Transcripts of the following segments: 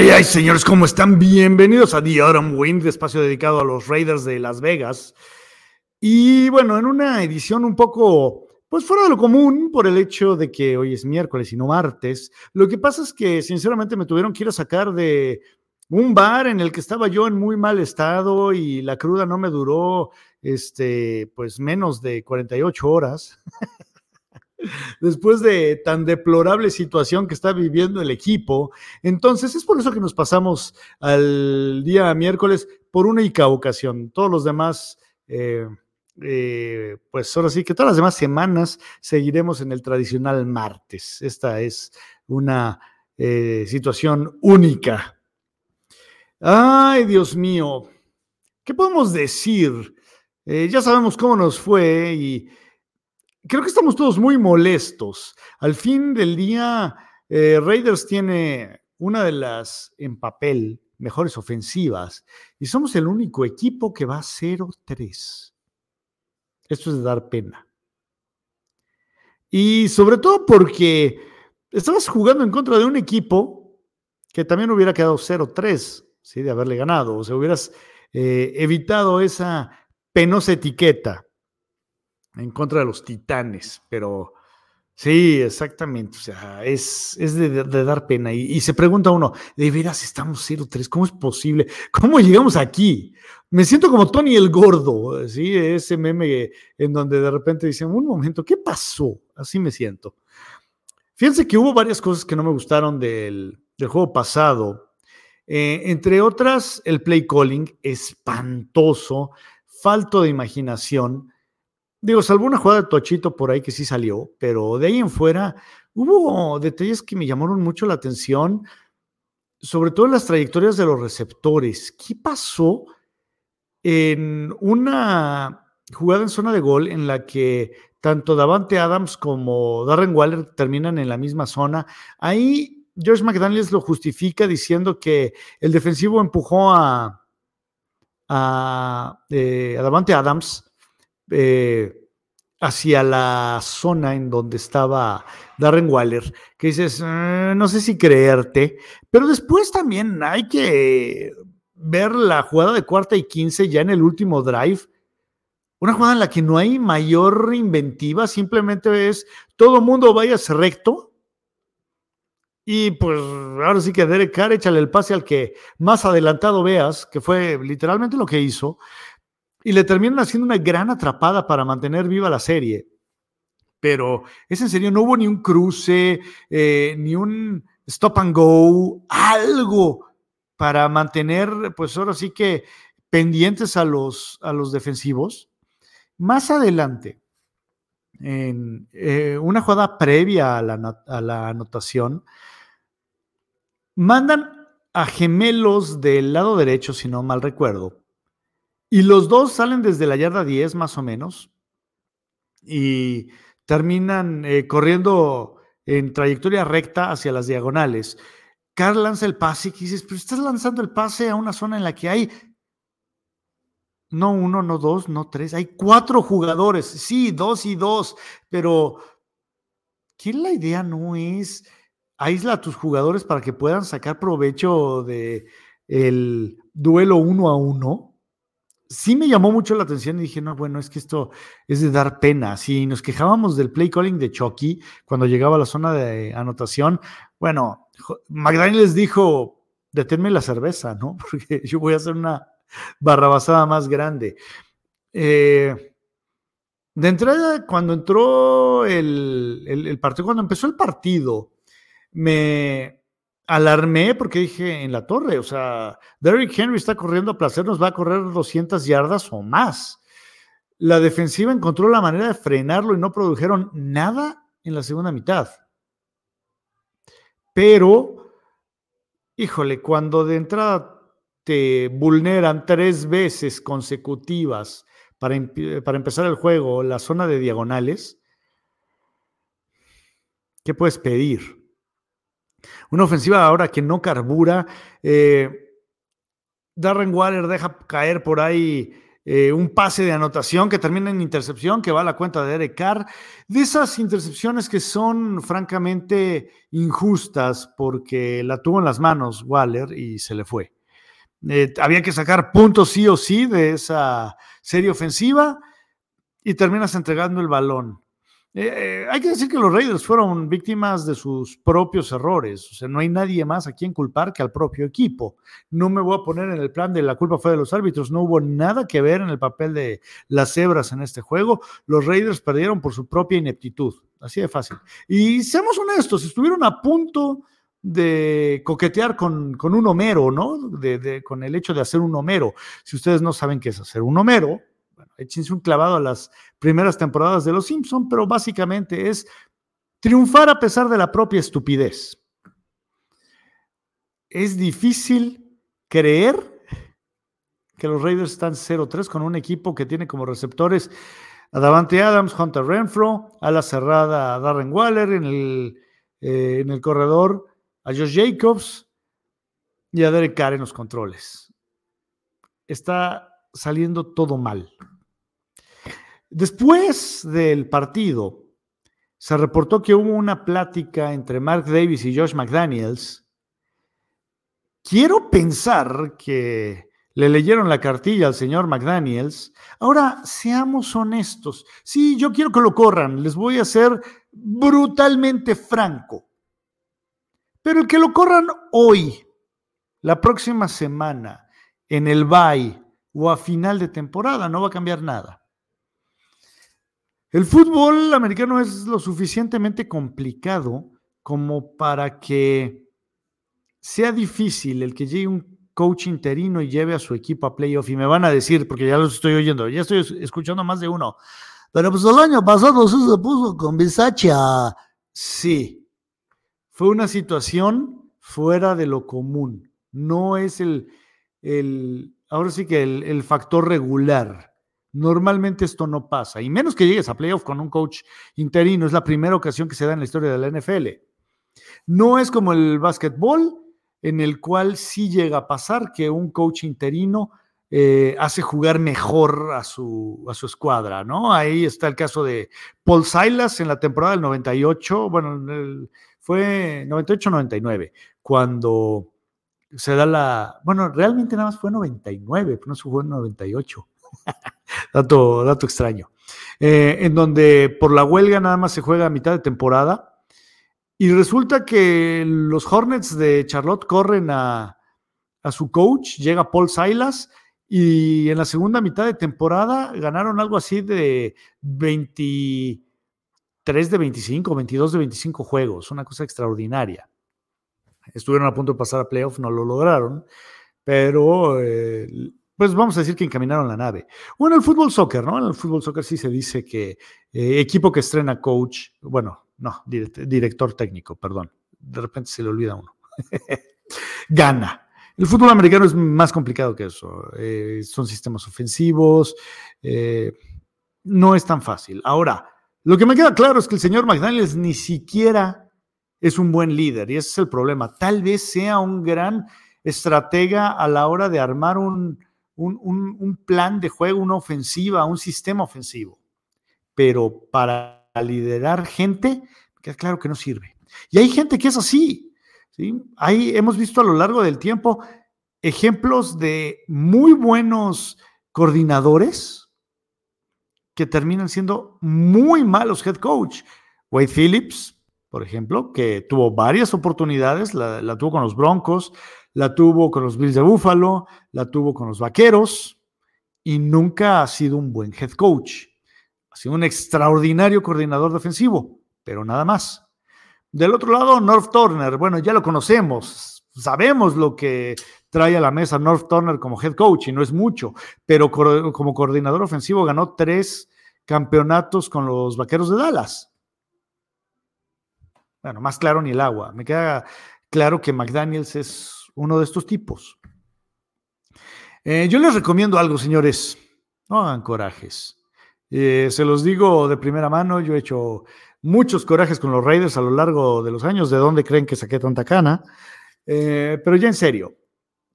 Ay, ay, señores, ¿cómo están? Bienvenidos a The Autumn Wind, espacio dedicado a los Raiders de Las Vegas. Y bueno, en una edición un poco, pues fuera de lo común por el hecho de que hoy es miércoles y no martes. Lo que pasa es que sinceramente me tuvieron que ir a sacar de un bar en el que estaba yo en muy mal estado y la cruda no me duró, este, pues menos de 48 horas. después de tan deplorable situación que está viviendo el equipo. Entonces, es por eso que nos pasamos al día miércoles por una única ocasión. Todos los demás, eh, eh, pues ahora sí que todas las demás semanas seguiremos en el tradicional martes. Esta es una eh, situación única. Ay, Dios mío, ¿qué podemos decir? ya sabemos cómo nos fue y creo que estamos todos muy molestos. Al fin del día, eh, Raiders tiene una de las, en papel, mejores ofensivas y somos el único equipo que va 0-3. Esto es de dar pena. Y sobre todo porque estabas jugando en contra de un equipo que también hubiera quedado 0-3, ¿sí? de haberle ganado, o sea, hubieras eh, evitado esa penosa etiqueta en contra de los titanes, pero sí, exactamente, o sea, es, es de, dar pena. Y, se pregunta uno, ¿de veras estamos 0-3? ¿Cómo es posible? ¿Cómo llegamos aquí? Me siento como Tony el Gordo, ¿sí? Ese meme en donde de repente dicen, un momento, ¿qué pasó? Así me siento. Fíjense que hubo varias cosas que no me gustaron del, juego pasado. Eh, entre otras, el play calling espantoso, falto de imaginación. Digo, salvo una jugada de Tochito por ahí que sí salió, pero de ahí en fuera hubo detalles que me llamaron mucho la atención, sobre todo en las trayectorias de los receptores. ¿Qué pasó en una jugada en zona de gol en la que tanto Davante Adams como Darren Waller terminan en la misma zona? Ahí George McDaniels lo justifica diciendo que el defensivo empujó a, a, eh, a Davante Adams eh, hacia la zona en donde estaba Darren Waller, que dices, ah, no sé si creerte, pero después también hay que ver la jugada de cuarta y quince ya en el último drive. Una jugada en la que no hay mayor inventiva, simplemente es todo mundo vayas recto. Y pues ahora sí que Derek Carr, échale el pase al que más adelantado veas, que fue literalmente lo que hizo y le terminan haciendo una gran atrapada para mantener viva la serie. Pero es en serio, no hubo ni un cruce, eh, ni un stop and go, algo para mantener, pues ahora sí que pendientes a los, a los defensivos. Más adelante, en eh, una jugada previa a la, a la anotación, mandan a gemelos del lado derecho, si no mal recuerdo, y los dos salen desde la yarda 10 más o menos y terminan eh, corriendo en trayectoria recta hacia las diagonales. Carl lanza el pase y dices, pero estás lanzando el pase a una zona en la que hay no uno, no dos, no tres, hay cuatro jugadores. Sí, dos y dos, pero ¿qué la idea no es aísla a tus jugadores para que puedan sacar provecho de el duelo uno a uno? Sí me llamó mucho la atención y dije, no, bueno, es que esto es de dar pena. Si nos quejábamos del play calling de Chucky cuando llegaba a la zona de anotación, bueno, Magdalena les dijo, deténme la cerveza, ¿no? Porque yo voy a hacer una barrabasada más grande. Eh, de entrada, cuando entró el, el partido, cuando empezó el partido, me, alarmé porque dije en la torre, o sea, Derrick Henry está corriendo a placer, nos va a correr 200 yardas o más. La defensiva encontró la manera de frenarlo y no produjeron nada en la segunda mitad. Pero, híjole, cuando de entrada te vulneran tres veces consecutivas para, para empezar el juego la zona de diagonales, ¿qué puedes pedir? Una ofensiva ahora que no carbura. Eh, Darren Waller deja caer por ahí eh, un pase de anotación que termina en intercepción, que va a la cuenta de Eric Carr, de esas intercepciones que son francamente injustas porque la tuvo en las manos Waller y se le fue. Eh, había que sacar puntos sí o sí de esa serie ofensiva y terminas entregando el balón. Eh, hay que decir que los Raiders fueron víctimas de sus propios errores. O sea, no hay nadie más a quien culpar que al propio equipo. No me voy a poner en el plan de la culpa fue de los árbitros. No hubo nada que ver en el papel de las cebras en este juego. Los Raiders perdieron por su propia ineptitud. Así de fácil. Y seamos honestos, estuvieron a punto de coquetear con, un Homero, ¿no? con el hecho de hacer un Homero. Si ustedes no saben qué es hacer un Homero, échense un clavado a las primeras temporadas de Los Simpson, pero básicamente es triunfar a pesar de la propia estupidez. Es difícil creer que los Raiders están 0-3 con un equipo que tiene como receptores a Davante Adams, Hunter Renfro, a la cerrada Darren Waller, en el, eh, en el corredor a Josh Jacobs y a Derek Carr en los controles. Está saliendo todo mal. Después del partido, se reportó que hubo una plática entre Mark Davis y Josh McDaniels. Quiero pensar que le leyeron la cartilla al señor McDaniels. Ahora, seamos honestos. Sí, yo quiero que lo corran. Les voy a ser brutalmente franco. Pero el que lo corran hoy, la próxima semana, en el bye o a final de temporada, no va a cambiar nada. El fútbol americano es lo suficientemente complicado como para que sea difícil el que llegue un coach interino y lleve a su equipo a playoff. Y me van a decir, porque ya los estoy oyendo, ya estoy escuchando más de uno. Pero pues el año pasado se puso con Bisacha. Sí, fue una situación fuera de lo común. No es el, el ahora sí que el, el factor regular. Normalmente esto no pasa, y menos que llegues a playoff con un coach interino, es la primera ocasión que se da en la historia de la NFL. No es como el básquetbol, en el cual sí llega a pasar que un coach interino eh, hace jugar mejor a su, a su escuadra, ¿no? Ahí está el caso de Paul Silas en la temporada del 98, bueno, fue 98-99, cuando se da la, bueno, realmente nada más fue 99, pero no se jugó en 98. dato, dato extraño. Eh, en donde por la huelga nada más se juega a mitad de temporada. Y resulta que los Hornets de Charlotte corren a, su coach, llega Paul Silas, y en la segunda mitad de temporada ganaron algo así de 23 de 25, 22 de 25 juegos, una cosa extraordinaria. Estuvieron a punto de pasar a playoff, no lo lograron, pero eh, pues vamos a decir que encaminaron la nave. O en el fútbol soccer, ¿no? En el fútbol soccer sí se dice que eh, equipo que estrena coach, bueno, no, director técnico, perdón, de repente se le olvida uno, gana. El fútbol americano es más complicado que eso. Eh, son sistemas ofensivos. Eh, no es tan fácil. Ahora, lo que me queda claro es que el señor McDaniels ni siquiera es un buen líder y ese es el problema. Tal vez sea un gran estratega a la hora de armar un, un, plan de juego, una ofensiva, un sistema ofensivo. Pero para liderar gente, queda claro que no sirve. Y hay gente que es así. ¿sí? hemos visto a lo largo del tiempo ejemplos de muy buenos coordinadores que terminan siendo muy malos head coach. Wade Phillips, por ejemplo, que tuvo varias oportunidades, la tuvo con los Broncos, la tuvo con los Bills de Buffalo, la tuvo con los Vaqueros y nunca ha sido un buen head coach. Ha sido un extraordinario coordinador defensivo, pero nada más. Del otro lado, North Turner, bueno, ya lo conocemos, sabemos lo que trae a la mesa North Turner como head coach y no es mucho, pero como coordinador ofensivo ganó tres campeonatos con los Vaqueros de Dallas. Bueno, más claro ni el agua. Me queda claro que McDaniels es uno de estos tipos. Eh, yo les recomiendo algo, señores. No hagan corajes. Eh, se los digo de primera mano, yo he hecho muchos corajes con los Raiders a lo largo de los años, de dónde creen que saqué tanta cana. Eh, pero ya en serio,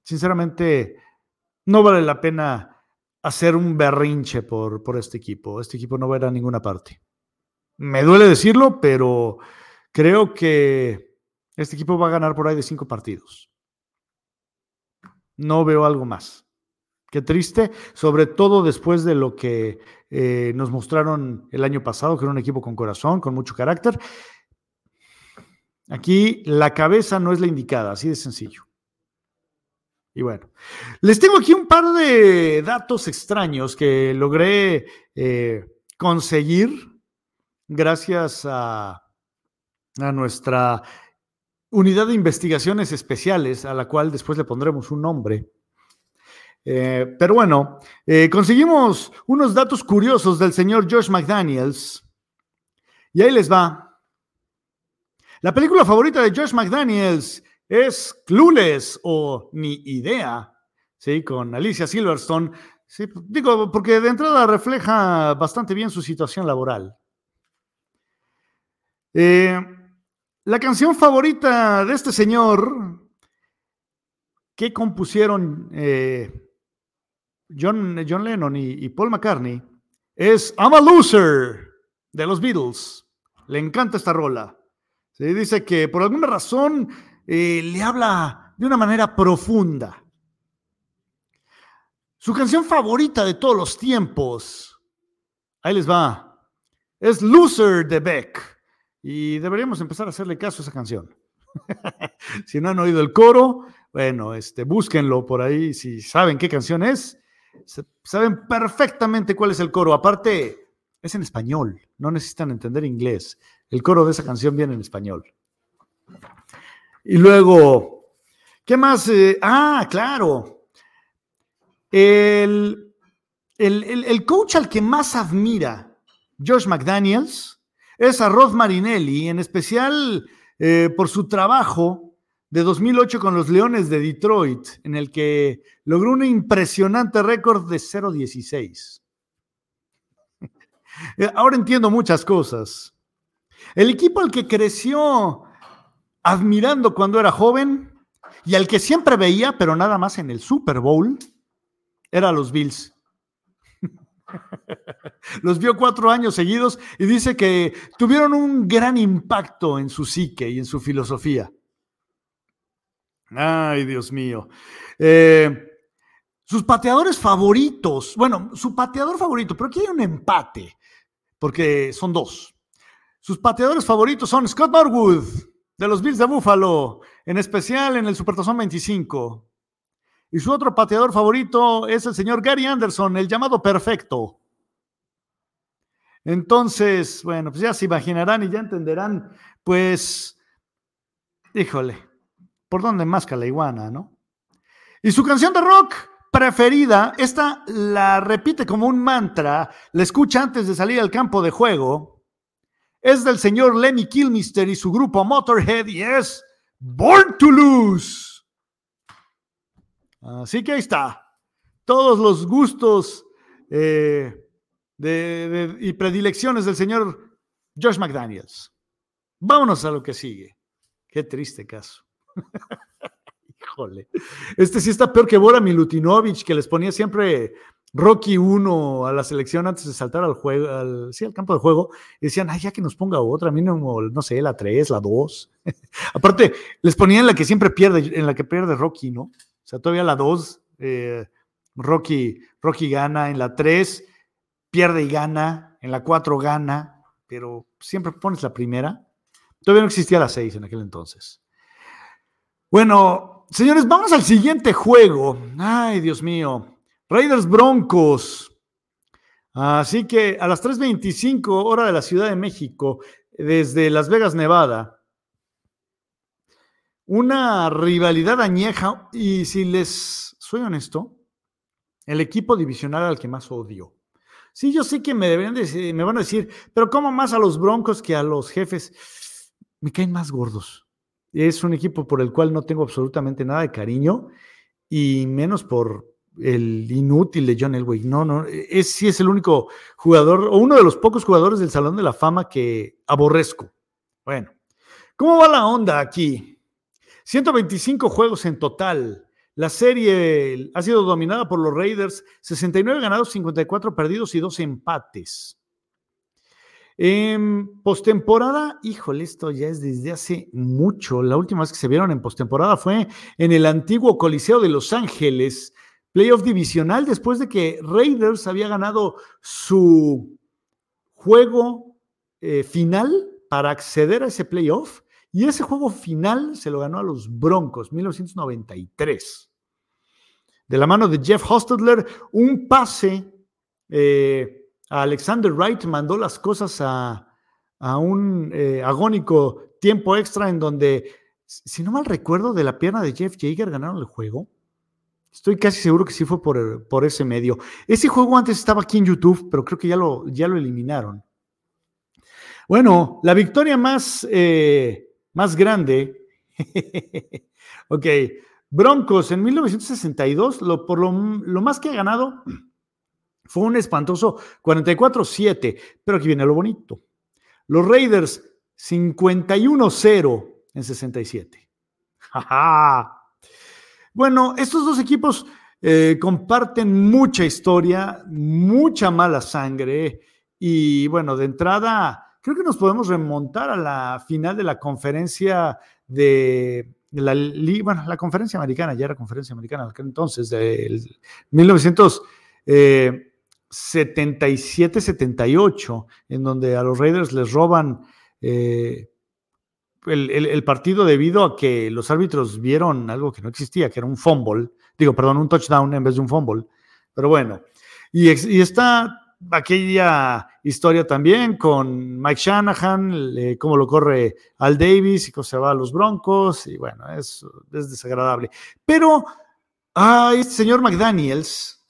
sinceramente, no vale la pena hacer un berrinche por, por este equipo. Este equipo no va a ir a ninguna parte. Me duele decirlo, pero creo que este equipo va a ganar por ahí de cinco partidos. No veo algo más. Qué triste, sobre todo después de lo que eh, nos mostraron el año pasado, que era un equipo con corazón, con mucho carácter. Aquí la cabeza no es la indicada, así de sencillo. Y bueno, les tengo aquí un par de datos extraños que logré eh, conseguir gracias a, a nuestra unidad de investigaciones especiales, a la cual después le pondremos un nombre. Eh, pero bueno, eh, conseguimos unos datos curiosos del señor Josh McDaniels. Y ahí les va. La película favorita de Josh McDaniels es Clueless o Ni Idea, ¿sí? Con Alicia Silverstone. Sí, digo, porque de entrada refleja bastante bien su situación laboral. Eh, la canción favorita de este señor que compusieron eh, John, Lennon y, Paul McCartney es I'm a Loser de los Beatles. Le encanta esta rola. Se dice que por alguna razón eh, le habla de una manera profunda. Su canción favorita de todos los tiempos, ahí les va, es Loser de Beck. Y deberíamos empezar a hacerle caso a esa canción. si no han oído el coro, bueno, este, búsquenlo por ahí. Si saben qué canción es, saben perfectamente cuál es el coro. Aparte, es en español, no necesitan entender inglés. El coro de esa canción viene en español. Y luego, ¿qué más? Eh, ah, claro. El, el, coach al que más admira Josh McDaniels es a Rod Marinelli, en especial eh, por su trabajo de 2008 con los Leones de Detroit, en el que logró un impresionante récord de 0-16. Eh, ahora entiendo muchas cosas. El equipo al que creció admirando cuando era joven y al que siempre veía, pero nada más en el Super Bowl, era los Bills. Los vio cuatro años seguidos y dice que tuvieron un gran impacto en su psique y en su filosofía. Ay, Dios mío. Eh, sus pateadores favoritos, bueno, su pateador favorito, pero aquí hay un empate, porque son dos. Sus pateadores favoritos son Scott Norwood, de los Bills de Buffalo, en especial en el Supertazón 25. Y su otro pateador favorito es el señor Gary Anderson, el llamado perfecto. Entonces, bueno, pues ya se imaginarán y ya entenderán, pues, híjole, ¿por dónde masca la iguana, no? Y su canción de rock preferida, esta la repite como un mantra, la escucha antes de salir al campo de juego, es del señor Lemmy Kilmister y su grupo Motorhead y es Born to Lose. Así que ahí está. Todos los gustos eh, y predilecciones del señor Josh McDaniels. Vámonos a lo que sigue. Qué triste caso. Híjole. Este sí está peor que Bora Milutinovich, que les ponía siempre Rocky 1 a la selección antes de saltar al juego, al, sí, al campo de juego, decían, ay, ya que nos ponga otra, a mí no, sé, la 3, la 2. Aparte, les ponían la que siempre pierde, en la que pierde Rocky, ¿no? O sea, todavía la 2, eh, Rocky, Rocky gana, en la 3 pierde y gana, en la 4 gana, pero siempre pones la primera. Todavía no existía la 6 en aquel entonces. Bueno, señores, vamos al siguiente juego. Ay, Dios mío. Raiders Broncos. Así que a las 3.25 hora de la Ciudad de México, desde Las Vegas, Nevada, una rivalidad añeja y si les soy honesto, el equipo divisional al que más odio. Sí, yo sé que me deberían decir, me van a decir, pero ¿cómo más a los Broncos que a los jefes? Me caen más gordos. Es un equipo por el cual no tengo absolutamente nada de cariño y menos por el inútil de John Elway. No, no, es, sí es el único jugador o uno de los pocos jugadores del Salón de la Fama que aborrezco. Bueno, ¿cómo va la onda aquí? 125 juegos en total. La serie ha sido dominada por los Raiders, 69 ganados, 54 perdidos y 2 empates. En postemporada, híjole, esto ya es desde hace mucho. La última vez que se vieron en postemporada fue en el antiguo Coliseo de Los Ángeles, playoff divisional, después de que Raiders había ganado su juego eh, final para acceder a ese playoff. Y ese juego final se lo ganó a los Broncos, 1993. De la mano de Jeff Hostetler, un pase eh, a Alexander Wright mandó las cosas a, un eh, agónico tiempo extra en donde, si no mal recuerdo, de la pierna de Jeff Jaeger ganaron el juego. Estoy casi seguro que sí fue por, por, ese medio. Ese juego antes estaba aquí en YouTube, pero creo que ya lo, ya lo eliminaron. Bueno, la victoria más, eh, más grande. ok, Broncos en 1962, lo, por lo, lo, más que ha ganado fue un espantoso 44-7, pero aquí viene lo bonito. Los Raiders 51-0 en 67. bueno, estos dos equipos eh, comparten mucha historia, mucha mala sangre y bueno, de entrada creo que nos podemos remontar a la final de la conferencia de, la, bueno, la conferencia americana, ya era conferencia americana entonces, del 1977-78, en donde a los Raiders les roban eh, el, partido debido a que los árbitros vieron algo que no existía, que era un fumble, digo, perdón, un touchdown en vez de un fumble. Pero bueno, y, y está aquella historia también con Mike Shanahan, cómo lo corre Al Davis y cómo se va a los Broncos, y bueno, es, es desagradable. Pero este señor McDaniels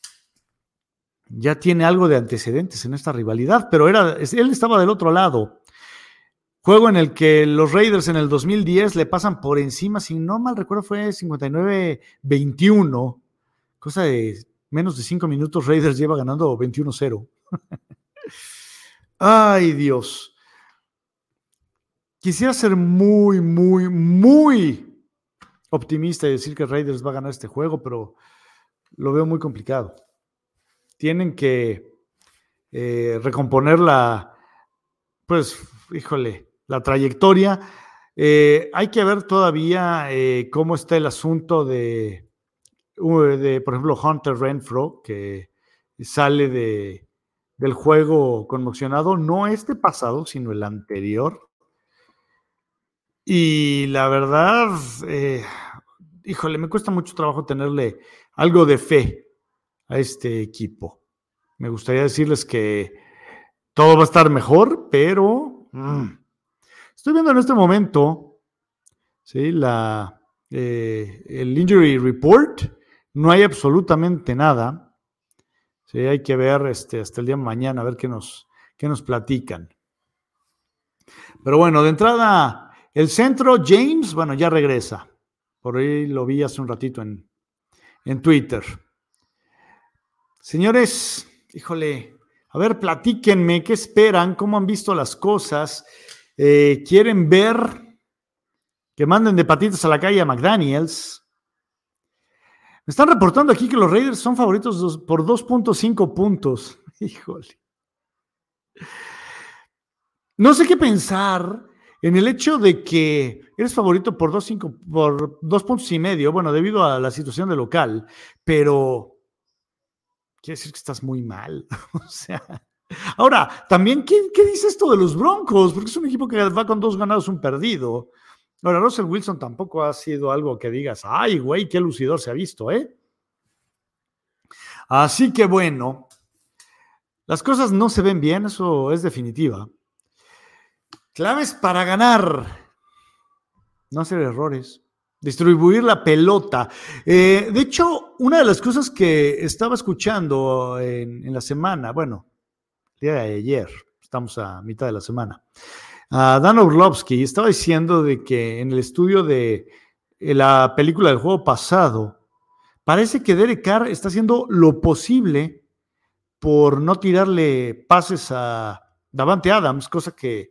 ya tiene algo de antecedentes en esta rivalidad, pero era, él estaba del otro lado. Juego en el que los Raiders en el 2010 le pasan por encima, si no mal recuerdo, fue 59-21, cosa de menos de cinco minutos, Raiders lleva ganando 21-0. Ay, Dios. Quisiera ser muy, muy, muy optimista y decir que Raiders va a ganar este juego, pero lo veo muy complicado. Tienen que eh, recomponer la, pues, híjole, la trayectoria. Eh, hay que ver todavía eh, cómo está el asunto de, de, por ejemplo, Hunter Renfro, que sale de, del juego conmocionado, no este pasado, sino el anterior. Y la verdad, eh, híjole, me cuesta mucho trabajo tenerle algo de fe a este equipo. Me gustaría decirles que todo va a estar mejor, pero mm, estoy viendo en este momento ¿sí? la, eh, el injury report. No hay absolutamente nada. Sí, hay que ver este, hasta el día de mañana, a ver qué nos, qué nos platican. Pero bueno, de entrada, el centro, James, bueno, ya regresa. Por ahí lo vi hace un ratito en, en Twitter. Señores, híjole, a ver, platíquenme, ¿qué esperan? ¿Cómo han visto las cosas? Eh, ¿Quieren ver que manden de patitas a la calle a McDaniels? Me están reportando aquí que los Raiders son favoritos por 2.5 puntos. Híjole. No sé qué pensar en el hecho de que eres favorito por 2.5 por dos puntos y medio, bueno, debido a la situación de local, pero quiere decir que estás muy mal. o sea, ahora, también, ¿qué, ¿qué dice esto de los Broncos? Porque es un equipo que va con dos ganados, un perdido. Ahora, Russell Wilson tampoco ha sido algo que digas, ay, güey, qué lucidor se ha visto, ¿eh? Así que bueno, las cosas no se ven bien, eso es definitiva. Claves para ganar. No hacer errores. Distribuir la pelota. Eh, de hecho, una de las cosas que estaba escuchando en, en la semana, bueno, el día de ayer, estamos a mitad de la semana, Dan Orlovsky estaba diciendo de que en el estudio de eh, la película del juego pasado, parece que Derek Carr está haciendo lo posible por no tirarle pases a Davante Adams, cosa que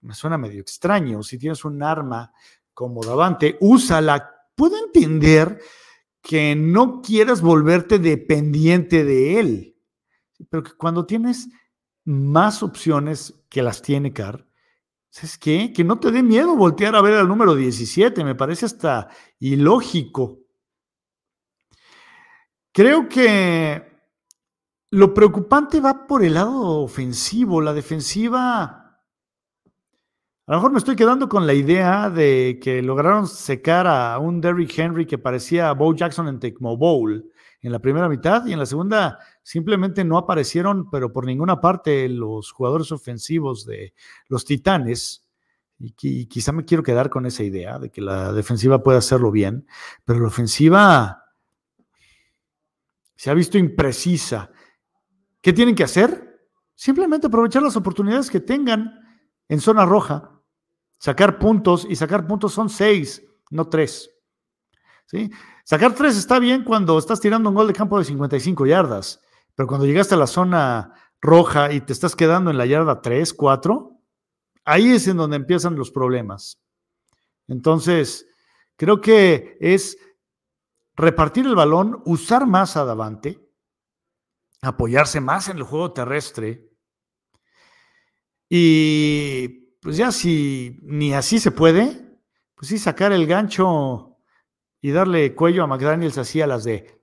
me suena medio extraño. Si tienes un arma como Davante, úsala. Puedo entender que no quieras volverte dependiente de él, pero que cuando tienes más opciones que las tiene Carr, ¿sabes qué? Que no te dé miedo voltear a ver al número 17, me parece hasta ilógico. Creo que lo preocupante va por el lado ofensivo, la defensiva a lo mejor me estoy quedando con la idea de que lograron secar a un Derrick Henry que parecía a Bo Jackson en Tecmo Bowl en la primera mitad y en la segunda simplemente no aparecieron, pero por ninguna parte, los jugadores ofensivos de los Titanes. Y, quizá me quiero quedar con esa idea de que la defensiva puede hacerlo bien, pero la ofensiva se ha visto imprecisa. ¿Qué tienen que hacer? Simplemente aprovechar las oportunidades que tengan en zona roja Sacar puntos, y sacar puntos son seis, no tres. ¿Sí? Sacar tres está bien cuando estás tirando un gol de campo de 55 yardas, pero cuando llegaste a la zona roja y te estás quedando en la yarda 3, 4, ahí es en donde empiezan los problemas. Entonces, creo que es repartir el balón, usar más a Davante, apoyarse más en el juego terrestre y pues ya si ni así se puede, pues sí sacar el gancho y darle cuello a McDaniels así a las de...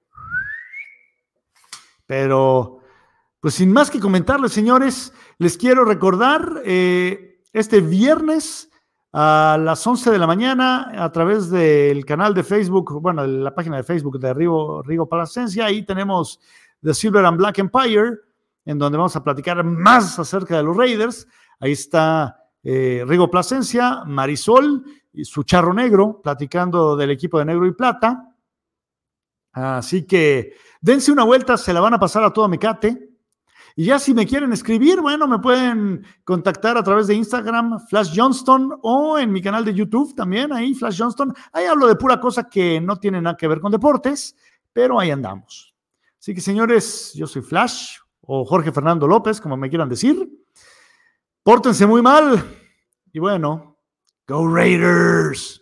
Pero, pues sin más que comentarles, señores, les quiero recordar eh, este viernes a las 11 de la mañana a través del canal de Facebook, bueno, la página de Facebook de Rigo, Rigo Palacencia, ahí tenemos The Silver and Black Empire, en donde vamos a platicar más acerca de los Raiders. Ahí está eh, Rigo Plasencia, Marisol y su charro negro, platicando del equipo de negro y plata. Así que dense una vuelta, se la van a pasar a todo Mecate. Y ya si me quieren escribir, bueno, me pueden contactar a través de Instagram, Flash Johnston, o en mi canal de YouTube también, ahí, Flash Johnston. Ahí hablo de pura cosa que no tiene nada que ver con deportes, pero ahí andamos. Así que señores, yo soy Flash, o Jorge Fernando López, como me quieran decir. Pórtense muy mal. Y bueno, Go Raiders.